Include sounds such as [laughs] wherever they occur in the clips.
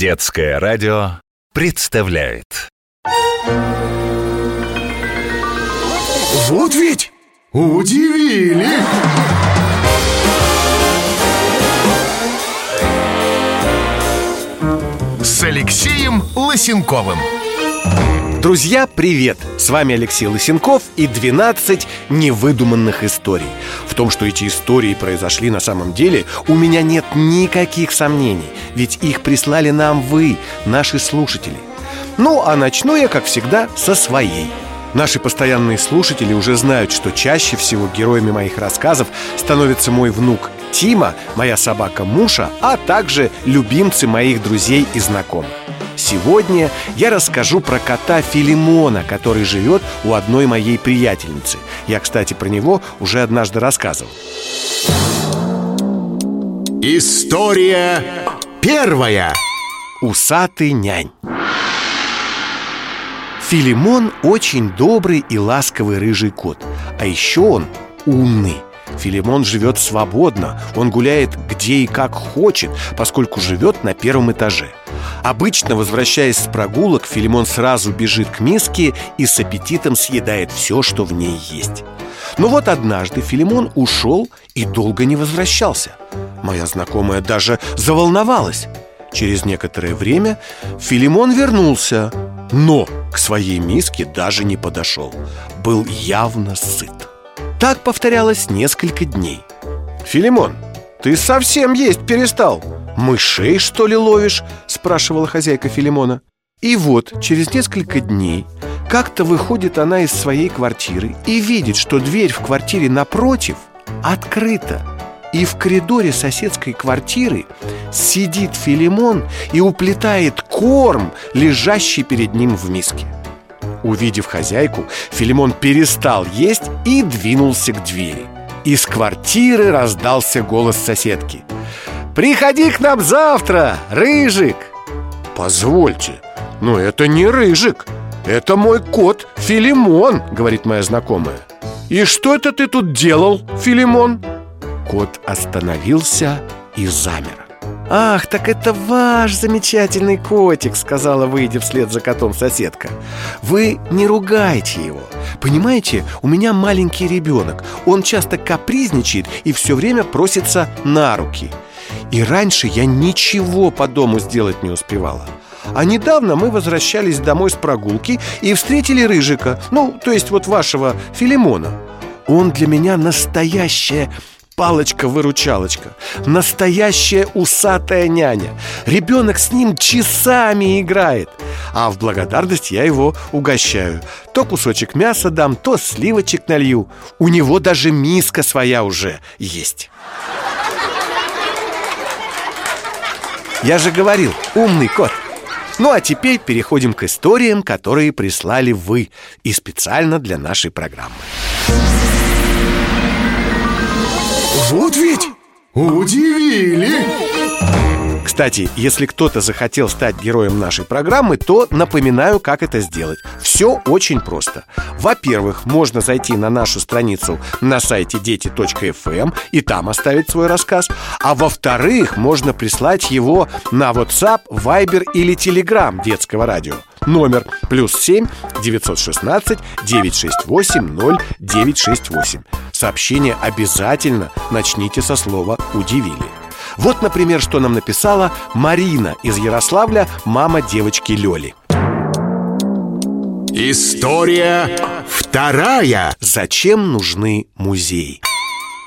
Детское радио представляет Вот ведь удивили! С Алексеем Лысенковым Друзья, привет! С вами Алексей Лысенков и 12 невыдуманных историй. В том, что эти истории произошли на самом деле, у меня нет никаких сомнений, ведь их прислали нам вы, наши слушатели. Ну, а начну я, как всегда, со своей. Наши постоянные слушатели уже знают, что чаще всего героями моих рассказов становится мой внук Тима, моя собака Муша, а также любимцы моих друзей и знакомых. Сегодня я расскажу про кота Филимона, который живет у одной моей приятельницы. Я, кстати, про него уже однажды рассказывал. История первая Усатый нянь Филимон очень добрый и ласковый рыжий кот А еще он умный Филимон живет свободно Он гуляет где и как хочет Поскольку живет на первом этаже Обычно, возвращаясь с прогулок, Филимон сразу бежит к миске и с аппетитом съедает все, что в ней есть. Но вот однажды Филимон ушел и долго не возвращался. Моя знакомая даже заволновалась. Через некоторое время Филимон вернулся, но к своей миске даже не подошел. Был явно сыт. Так повторялось несколько дней. «Филимон, ты совсем есть перестал!» «Мышей, что ли, ловишь?» – спрашивала хозяйка Филимона. И вот, через несколько дней Как-то выходит она из своей квартиры И видит, что дверь в квартире напротив открыта. И в коридоре соседской квартиры Сидит Филимон и уплетает корм, лежащий перед ним в миске. Увидев хозяйку, Филимон перестал есть и двинулся к двери. Из квартиры раздался голос соседки – Приходи к нам завтра, Рыжик. Позвольте, но это не Рыжик. Это мой кот Филимон, говорит моя знакомая. И что это ты тут делал, Филимон? Кот остановился и замер «Ах, так это ваш замечательный котик», — сказала, выйдя вслед за котом соседка. «Вы не ругайте его. Понимаете, у меня маленький ребенок. Он часто капризничает и все время просится на руки. И раньше я ничего по дому сделать не успевала. А недавно мы возвращались домой с прогулки и встретили Рыжика, ну, то есть вот вашего Филимона. Он для меня настоящая палочка-выручалочка, настоящая усатая няня. Ребенок с ним часами играет, а в благодарность я его угощаю. То кусочек мяса дам, то сливочек налью. У него даже миска своя уже есть. Я же говорил, умный кот Ну а теперь переходим к историям, которые прислали вы И специально для нашей программы Вот ведь удивили! Кстати, если кто-то захотел стать героем нашей программы, то напоминаю, как это сделать. Все очень просто. Во-первых, можно зайти на нашу страницу на сайте дети.фм эм и там оставить свой рассказ. А во-вторых, можно прислать его на WhatsApp, Viber или Telegram детского радио. Номер плюс 7 916 968 0968. Сообщение обязательно начните со слова «удивили». Вот, например, что нам написала Марина из Ярославля, мама девочки Лёли. История вторая Зачем нужны музеи?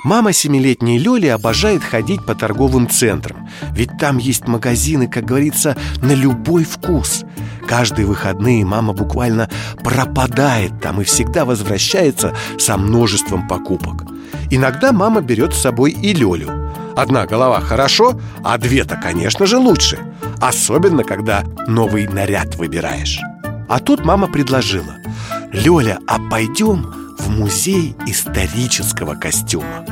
Мама семилетней Лёли обожает ходить по торговым центрам Ведь там есть магазины, как говорится, на любой вкус Каждые выходные мама буквально пропадает там и всегда возвращается со множеством покупок. Иногда мама берет с собой и Лёлю. Одна голова хорошо, а две-то, конечно же, лучше Особенно, когда новый наряд выбираешь. А тут мама предложила. Лёля, а пойдем в музей исторического костюма?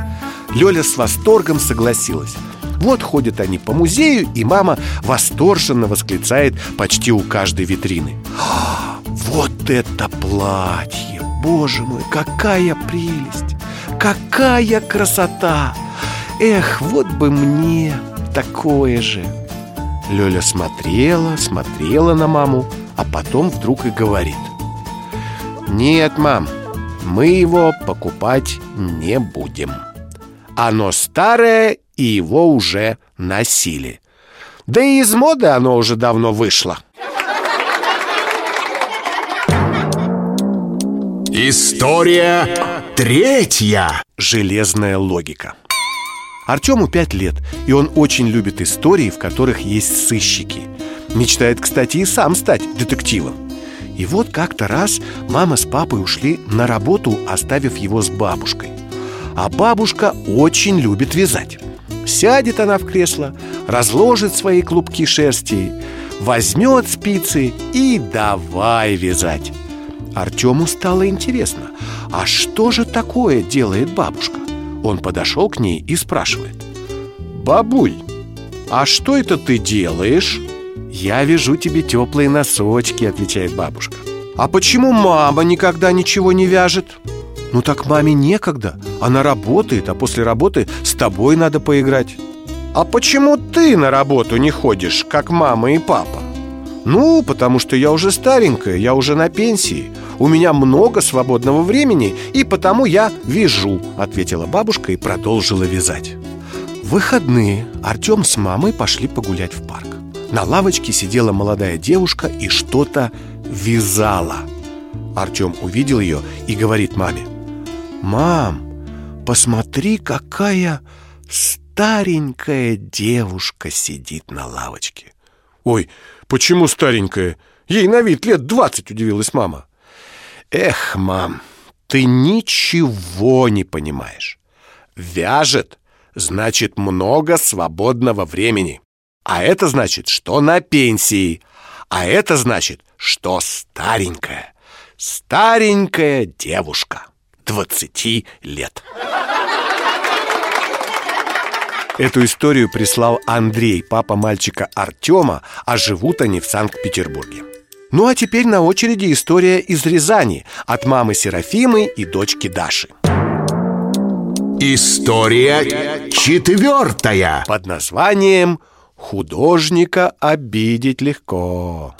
Лёля с восторгом согласилась вот ходят они по музею, и мама восторженно восклицает почти у каждой витрины Вот это платье! Боже мой, какая прелесть! Какая красота! Эх, вот бы мне такое же Лёля смотрела, смотрела на маму, а потом вдруг и говорит Нет, мам, мы его покупать не будем Оно старое, и его уже носили. Да и из моды оно уже давно вышло. История третья. Железная логика. Артему пять лет, и он очень любит истории, в которых есть сыщики. Мечтает, кстати, и сам стать детективом. И вот как-то раз мама с папой ушли на работу, оставив его с бабушкой. А бабушка очень любит вязать Сядет она в кресло, разложит свои клубки шерсти Возьмет спицы и давай вязать Артему стало интересно, а что же такое делает бабушка? Он подошел к ней и спрашивает Бабуль, а что это ты делаешь? Я вяжу тебе теплые носочки, отвечает бабушка А почему мама никогда ничего не вяжет? Ну так маме некогда, она работает, а после работы с тобой надо поиграть. А почему ты на работу не ходишь, как мама и папа? Ну, потому что я уже старенькая, я уже на пенсии. У меня много свободного времени, и потому я вяжу Ответила бабушка и продолжила вязать. В выходные Артем с мамой пошли погулять в парк. На лавочке сидела молодая девушка и что-то вязала. Артем увидел ее и говорит маме Мам, посмотри, какая старенькая девушка сидит на лавочке Ой, почему старенькая? Ей на вид лет двадцать, удивилась мама. Эх, мам, ты ничего не понимаешь. Вяжет, значит много свободного времени. А это значит, что на пенсии. А это значит, что старенькая Старенькая девушка 20 лет Эту историю прислал Андрей, папа мальчика Артема, а живут они в Санкт-Петербурге. Ну а теперь на очереди история из Рязани от мамы Серафимы и дочки Даши. История четвертая Под названием «Художника обидеть легко».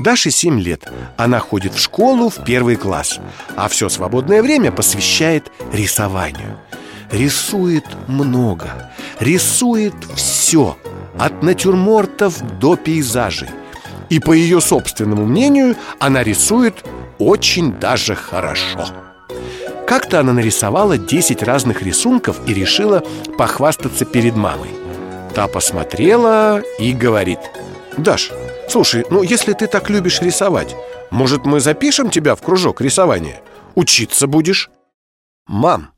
Даше 7 лет. Она ходит в школу в первый класс, а все свободное время посвящает рисованию. Рисует много, рисует все, от натюрмортов до пейзажей. И по ее собственному мнению, она рисует очень даже хорошо. Как-то она нарисовала 10 разных рисунков и решила похвастаться перед мамой. Та посмотрела и говорит Даш, слушай, ну если ты так любишь рисовать Может мы запишем тебя в кружок рисования? Учиться будешь? Мам,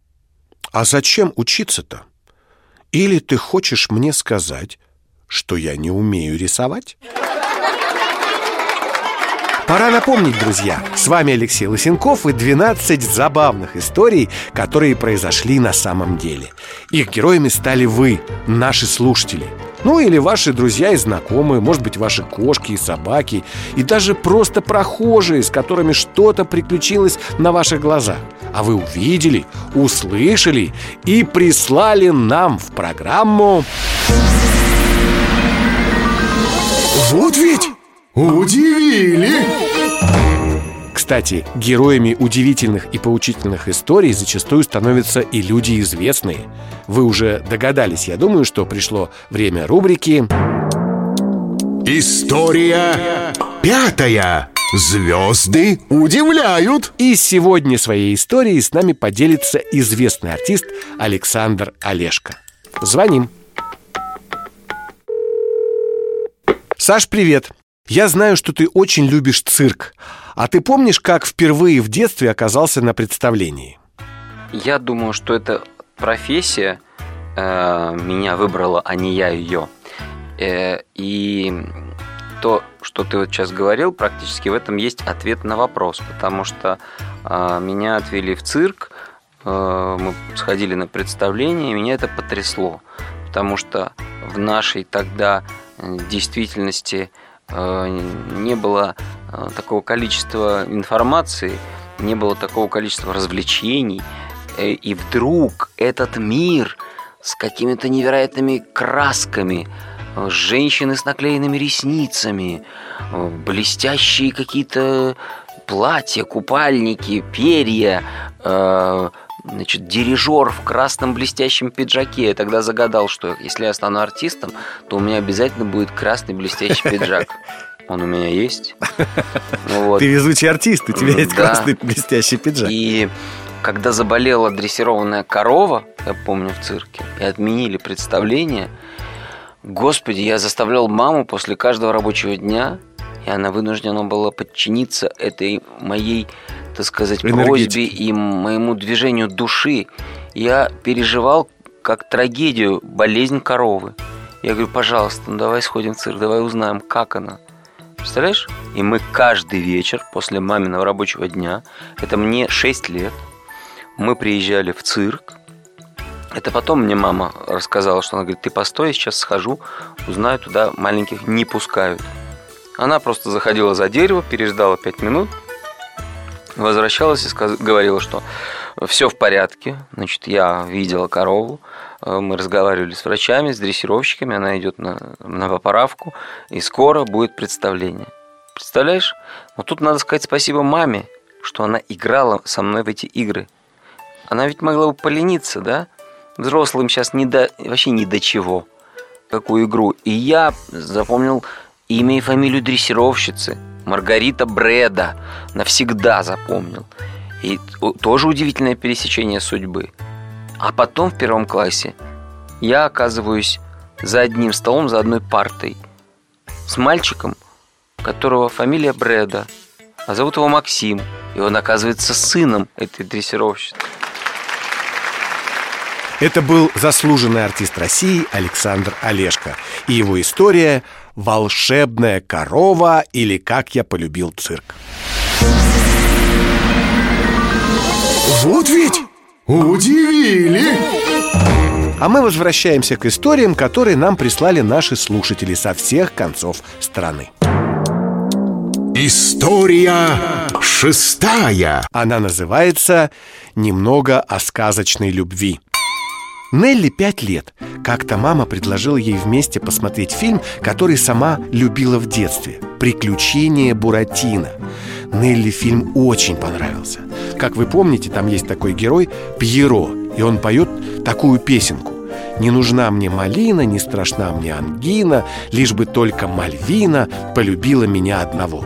а зачем учиться-то? Или ты хочешь мне сказать, что я не умею рисовать? Пора напомнить, друзья, с вами Алексей Лысенков и 12 забавных историй, которые произошли на самом деле. Их героями стали вы, наши слушатели. Ну или ваши друзья и знакомые, может быть, ваши кошки и собаки, и даже просто прохожие, с которыми что-то приключилось на ваших глазах. А вы увидели, услышали и прислали нам в программу... Вот ведь удивили Кстати, героями удивительных и поучительных историй зачастую становятся и люди известные. Вы уже догадались, я думаю, что пришло время рубрики История пятая Звезды удивляют И сегодня своей историей с нами поделится известный артист Александр Олешко. Звоним. Саш, привет. Я знаю, что ты очень любишь цирк. А ты помнишь, как впервые в детстве оказался на представлении? Я думаю, что эта профессия э, меня выбрала, а не я ее. Э, и то, что ты вот сейчас говорил, практически в этом есть ответ на вопрос, потому что э, меня отвели в цирк, э, мы сходили на представление, и меня это потрясло, потому что в нашей тогда э, действительности не было э, такого количества информации, не было такого количества развлечений, э, и вдруг этот мир с какими-то невероятными красками, женщины с наклеенными ресницами, блестящие какие-то платья, купальники, перья, э, значит, дирижер в красном блестящем пиджаке. Я тогда загадал, что если я стану артистом, то у меня обязательно будет красный блестящий пиджак. [laughs] Он у меня есть. [laughs] Вот. Ты везучий артист, у тебя есть да. красный блестящий пиджак. И когда заболела дрессированная корова, я помню в цирке, и отменили представление, господи, я заставлял маму после каждого рабочего дня, и она вынуждена была подчиниться этой моей, так сказать, просьбе и моему движению души. Я переживал как трагедию болезнь коровы. Я говорю, пожалуйста, ну давай сходим в цирк, давай узнаем, как она. Представляешь? И мы каждый вечер после маминого рабочего дня, это мне 6 лет, мы приезжали в цирк. Это потом мне мама рассказала, что она говорит, ты постой, я сейчас схожу, узнаю, туда маленьких не пускают. Она просто заходила за дерево, переждала 5 минут, возвращалась и сказ... говорила, что все в порядке. Значит, я видела корову, э, мы разговаривали с врачами, с дрессировщиками, она идет на, на поправку, и скоро будет представление. Представляешь? Вот тут надо сказать спасибо маме, что она играла со мной в эти игры. Она ведь могла бы полениться, да? Взрослым сейчас не до, вообще ни до чего. Какую игру. И я запомнил имя и фамилию дрессировщицы. Маргарита Бреда. Навсегда запомнил. И тоже удивительное пересечение судьбы. А потом в первом классе я оказываюсь за одним столом, за одной партой с мальчиком, которого фамилия Бреда, а зовут его Максим. И он оказывается сыном этой дрессировщицы. Это был заслуженный артист России Александр Олешко. И его история «Волшебная корова» или «Как я полюбил цирк». Вот ведь удивили! А мы возвращаемся к историям, которые нам прислали наши слушатели со всех концов страны. История шестая. Она называется «Немного о сказочной любви». Нелли пять лет. Как-то мама предложила ей вместе посмотреть фильм, который сама любила в детстве «Приключения Буратино». Нелли фильм очень понравился. Как вы помните, там есть такой герой Пьеро, и он поет такую песенку. «Не нужна мне малина, не страшна мне ангина, лишь бы только Мальвина полюбила меня одного».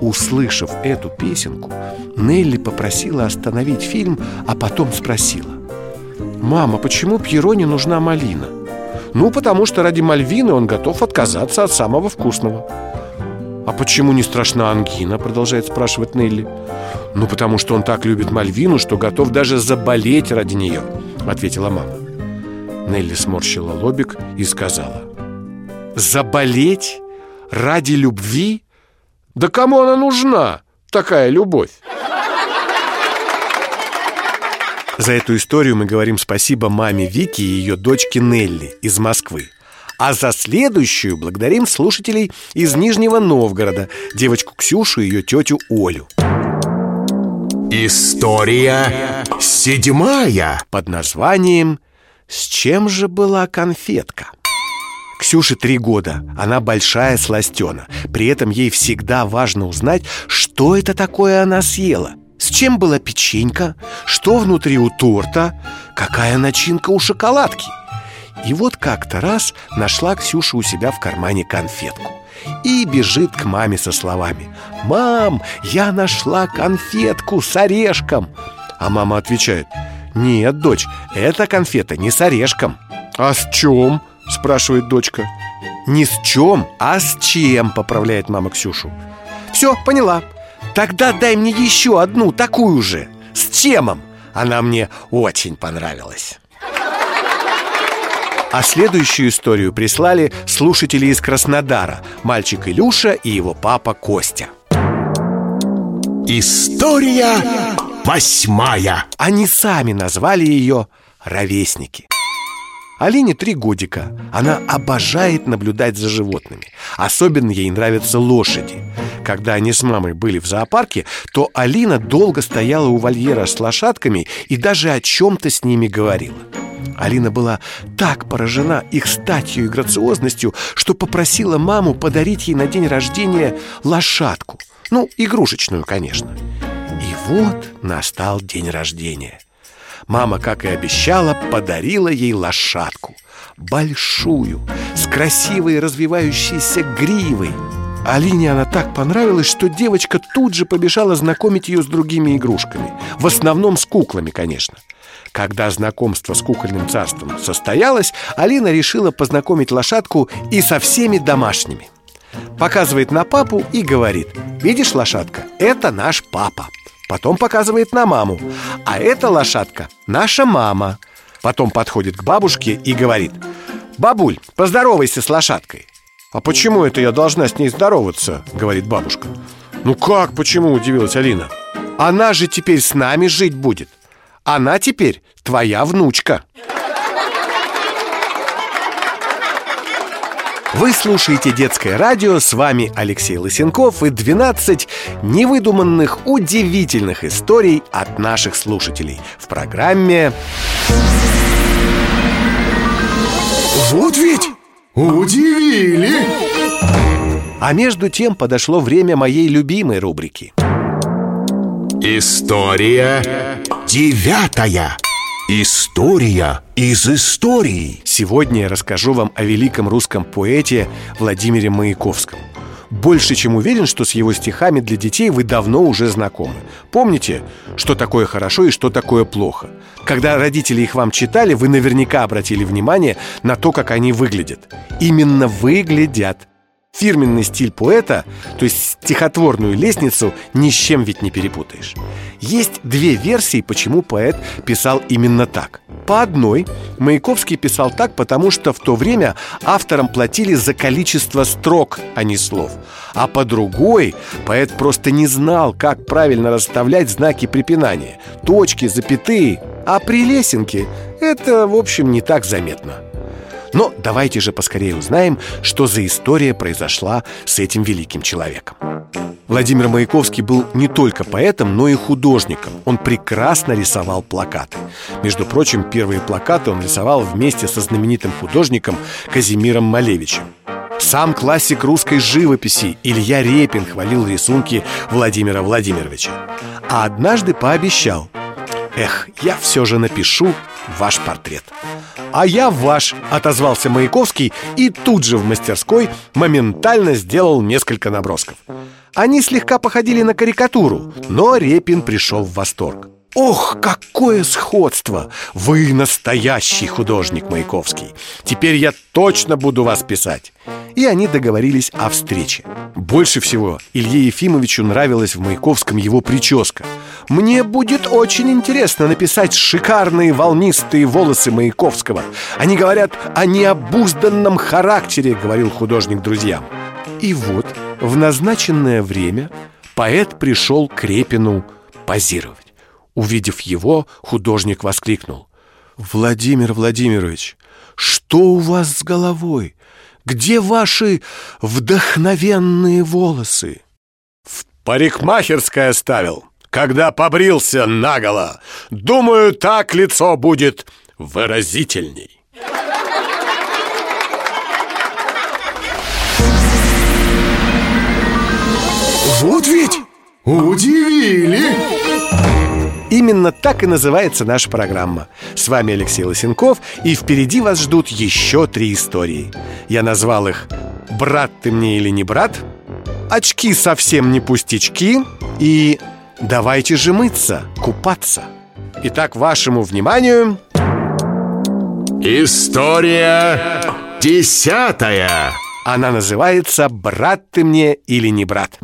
Услышав эту песенку, Нелли попросила остановить фильм, а потом спросила «Мама, почему Пьеро не нужна малина?» «Ну, потому что ради Мальвины он готов отказаться от самого вкусного». «А почему не страшна ангина?» – продолжает спрашивать Нелли. «Ну, потому что он так любит Мальвину, что готов даже заболеть ради нее», – ответила мама. Нелли сморщила лобик и сказала. «Заболеть? Ради любви? Да кому она нужна, такая любовь?» За эту историю мы говорим спасибо маме Вики и ее дочке Нелли из Москвы. А за следующую благодарим слушателей из Нижнего Новгорода, девочку Ксюшу и ее тетю Олю. История седьмая под названием «С чем же была конфетка?» Ксюше три года, она большая сластена При этом ей всегда важно узнать, что это такое она съела с чем была печенька, что внутри у торта, какая начинка у шоколадки. И вот как-то раз нашла Ксюша у себя в кармане конфетку и бежит к маме со словами «Мам, я нашла конфетку с орешком!» А мама отвечает «Нет, дочь, эта конфета не с орешком». «А с чем?» – спрашивает дочка «Не с чем, а с чем», – поправляет мама Ксюшу «Все, поняла, Тогда дай мне еще одну такую же С темом Она мне очень понравилась. А следующую историю прислали слушатели из Краснодара Мальчик Илюша и его папа Костя. История восьмая. Они сами назвали ее «Ровесники» Алине три годика Она обожает наблюдать за животными Особенно ей нравятся лошади Когда они с мамой были в зоопарке То Алина долго стояла у вольера с лошадками И даже о чем-то с ними говорила Алина была так поражена их статью и грациозностью, что попросила маму подарить ей на день рождения лошадку. Ну, игрушечную, конечно. И вот настал день рождения. Мама, как и обещала, подарила ей лошадку. Большую, с красивой развивающейся гривой. Алине она так понравилась, что девочка тут же побежала знакомить ее с другими игрушками. В основном с куклами, конечно. Когда знакомство с кукольным царством состоялось, Алина решила познакомить лошадку и со всеми домашними. Показывает на папу и говорит «Видишь, лошадка, это наш папа». Потом показывает на маму «А эта лошадка наша мама». Потом подходит к бабушке и говорит «Бабуль, поздоровайся с лошадкой». «А почему это я должна с ней здороваться?» — говорит бабушка «Ну как, почему?» — удивилась Алина «Она же теперь с нами жить будет Она теперь твоя внучка» Вы слушаете детское радио, с вами Алексей Лысенков и 12 невыдуманных удивительных историй от наших слушателей в программе Вот ведь удивили! А между тем подошло время моей любимой рубрики История девятая История из истории Сегодня я расскажу вам о великом русском поэте Владимире Маяковском больше чем уверен, что с его стихами для детей вы давно уже знакомы. Помните, что такое хорошо и что такое плохо? Когда родители их вам читали, вы наверняка обратили внимание на то, как они выглядят. Именно выглядят. Фирменный стиль поэта, то есть стихотворную лестницу, ни с чем ведь не перепутаешь. Есть две версии, почему поэт писал именно так. По одной, Маяковский писал так, потому что в то время авторам платили за количество строк, а не слов. А по другой, поэт просто не знал, как правильно расставлять знаки препинания. Точки, запятые. А при лесенке это, в общем, не так заметно. Но давайте же поскорее узнаем, что за история произошла с этим великим человеком. Владимир Маяковский был не только поэтом, но и художником. Он прекрасно рисовал плакаты. Между прочим, первые плакаты он рисовал вместе со знаменитым художником Казимиром Малевичем. Сам классик русской живописи Илья Репин хвалил рисунки Владимира Владимировича. А однажды пообещал «Эх, я все же напишу ваш портрет». «А я ваш», — отозвался Маяковский и тут же в мастерской моментально сделал несколько набросков. Они слегка походили на карикатуру, но Репин пришел в восторг. Ох, какое сходство! Вы настоящий художник Маяковский. Теперь я точно буду вас писать. И они договорились о встрече. Больше всего Илье Ефимовичу нравилась в Маяковском его прическа. Мне будет очень интересно написать шикарные волнистые волосы Маяковского. Они говорят о необузданном характере, говорил художник друзьям. И вот в назначенное время поэт пришел к Репину позировать. Увидев его, художник воскликнул «Владимир Владимирович, что у вас с головой? Где ваши вдохновенные волосы?» «В парикмахерской оставил, когда побрился наголо. Думаю, так лицо будет выразительней». Вот ведь удивили! Именно так и называется наша программа. С вами Алексей Лосенков, и впереди вас ждут еще три истории. Я назвал их «Брат ты мне или не брат?», «Очки совсем не пустячки» и «Давайте же мыться, купаться». Итак, вашему вниманию... История десятая Она называется «Брат ты мне или не брат?».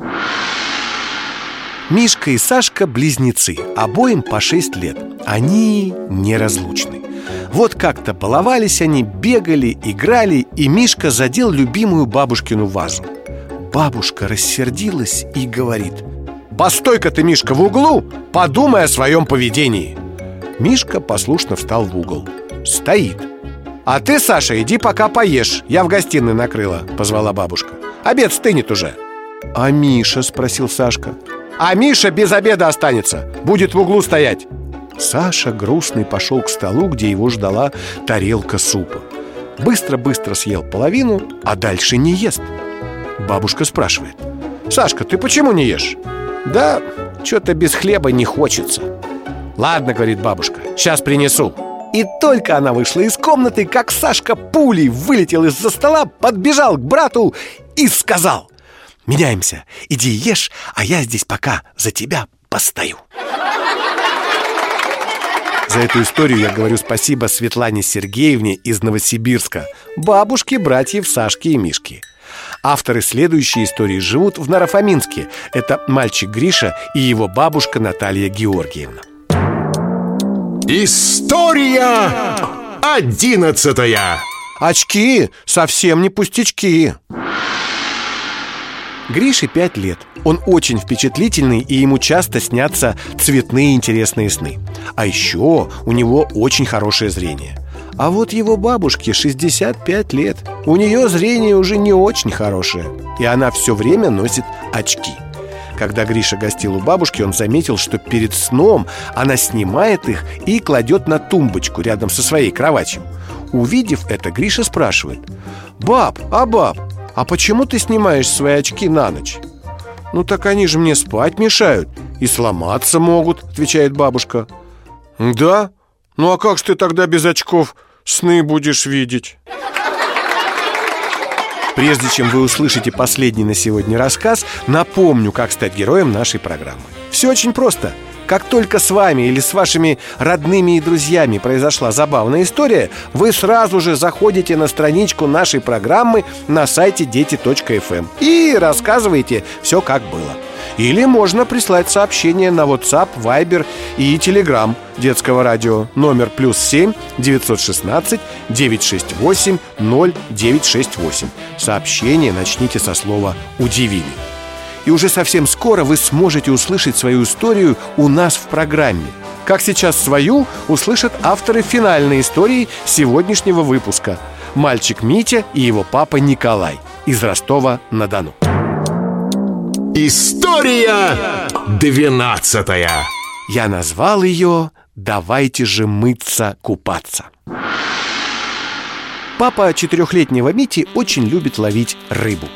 Мишка и Сашка – близнецы, обоим по 6 лет. Они неразлучны. Вот как-то баловались они, бегали, играли И Мишка задел любимую бабушкину вазу. Бабушка рассердилась и говорит «Постой-ка ты, Мишка, в углу, подумай о своем поведении» Мишка послушно встал в угол. Стоит А ты, Саша, иди пока поешь Я в гостиной накрыла, позвала бабушка. Обед стынет уже А Миша, спросил Сашка А Миша без обеда останется. Будет в углу стоять. Саша грустный пошел к столу, где его ждала тарелка супа. Быстро-быстро съел половину, а дальше не ест. Бабушка спрашивает. Сашка, ты почему не ешь? Да, что-то без хлеба не хочется Ладно, говорит бабушка, сейчас принесу и только она вышла из комнаты, как Сашка пулей вылетел из-за стола, подбежал к брату и сказал «Меняемся, иди ешь, а я здесь пока за тебя постою». За эту историю я говорю спасибо Светлане Сергеевне из Новосибирска, бабушке братьев Сашки и Мишки. Авторы следующей истории живут в Нарафаминске. Это мальчик Гриша и его бабушка Наталья Георгиевна. История одиннадцатая Очки совсем не пустячки Грише пять лет. Он очень впечатлительный и ему часто снятся цветные интересные сны. А еще у него очень хорошее зрение. А вот его бабушке 65 лет. У нее зрение уже не очень хорошее. И она все время носит очки – когда Гриша гостил у бабушки, он заметил, что перед сном она снимает их и кладет на тумбочку рядом со своей кроватью. Увидев это, Гриша спрашивает. «Баб, а баб, а почему ты снимаешь свои очки на ночь?» «Ну так они же мне спать мешают и сломаться могут», — отвечает бабушка «Да? Ну а как же ты тогда без очков сны будешь видеть?» Прежде чем вы услышите последний на сегодня рассказ, напомню, как стать героем нашей программы. Все очень просто. Как только с вами или с вашими родными и друзьями произошла забавная история, вы сразу же заходите на страничку нашей программы на сайте дети.фм и рассказываете все как было. Или можно прислать сообщение на WhatsApp, Viber и Telegram детского радио номер плюс 7 916 968 0968. Сообщение начните со слова «Удивили». И уже совсем скоро вы сможете услышать свою историю у нас в программе. Как сейчас свою услышат авторы финальной истории сегодняшнего выпуска. Мальчик Митя и его папа Николай из Ростова-на-Дону. История двенадцатая Я назвал ее «Давайте же мыться, купаться». Папа четырехлетнего Мити очень любит ловить рыбу.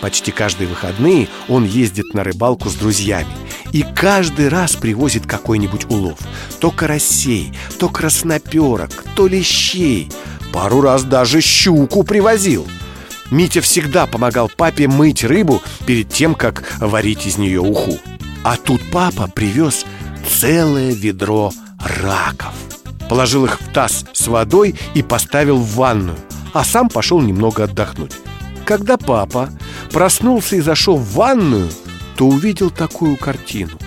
Почти каждые выходные он ездит на рыбалку с друзьями И каждый раз привозит какой-нибудь улов То карасей, то красноперок, то лещей Пару раз даже щуку привозил – Митя всегда помогал папе мыть рыбу перед тем, как варить из нее уху. А тут папа привез целое ведро раков. Положил их в таз с водой и поставил в ванную, а сам пошел немного отдохнуть. Когда папа проснулся и зашел в ванную, то увидел такую картину.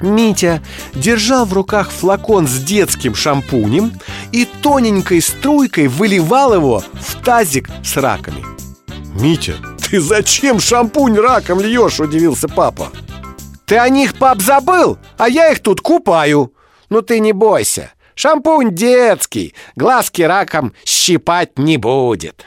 Митя держал в руках флакон с детским шампунем и тоненькой струйкой выливал его в тазик с раками – «Митя, ты зачем шампунь раком льешь?» – удивился папа «Ты о них, пап, забыл? А я их тут купаю Ну ты не бойся Шампунь детский Глазки раком щипать не будет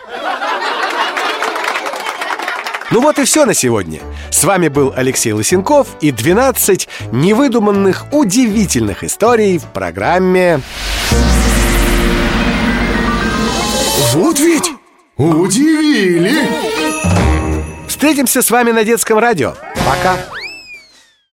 ну вот и все на сегодня. С вами был Алексей Лысенков и 12 невыдуманных удивительных историй в программе Вот ведь Удивили! Встретимся с вами на детском радио. Пока!